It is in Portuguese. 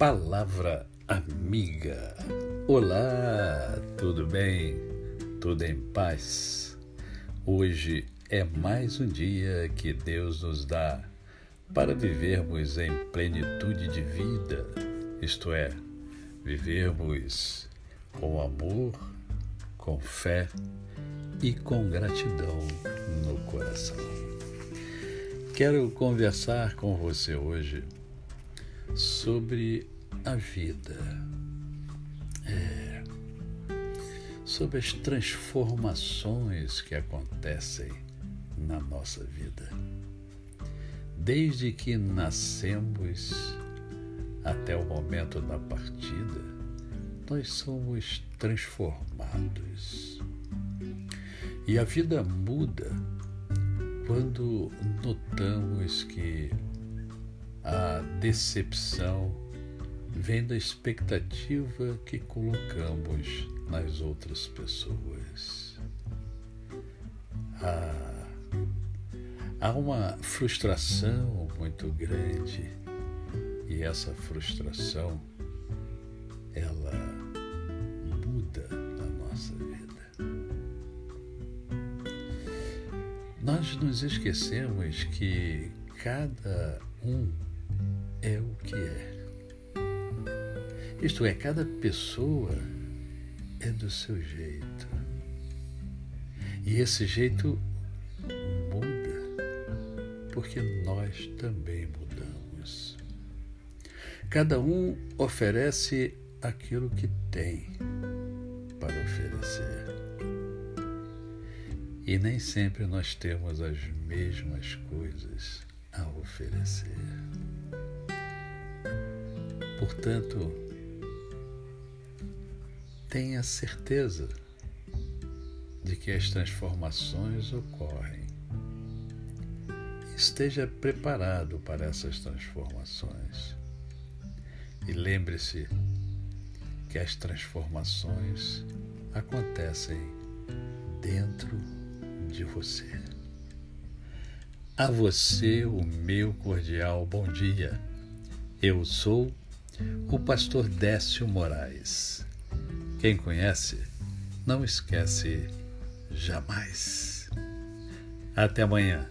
Palavra Amiga. Olá, tudo bem? Tudo em paz? Hoje é mais um dia que Deus nos dá para vivermos em plenitude de vida, isto é, vivermos com amor, com fé e com gratidão no coração. Quero conversar com você hoje sobre a vida, é, sobre as transformações que acontecem na nossa vida. Desde que nascemos até o momento da partida, nós somos transformados. E a vida muda quando notamos que a decepção vem da expectativa que colocamos nas outras pessoas. Há, há uma frustração muito grande e essa frustração ela muda a nossa vida. Nós nos esquecemos que cada um é o que é. Isto é, cada pessoa é do seu jeito. E esse jeito muda, porque nós também mudamos. Cada um oferece aquilo que tem para oferecer. E nem sempre nós temos as mesmas coisas a oferecer. Portanto, tenha certeza de que as transformações ocorrem. Esteja preparado para essas transformações. E lembre-se que as transformações acontecem dentro de você. A você o meu cordial bom dia. Eu sou o pastor Décio Moraes. Quem conhece, não esquece jamais. Até amanhã.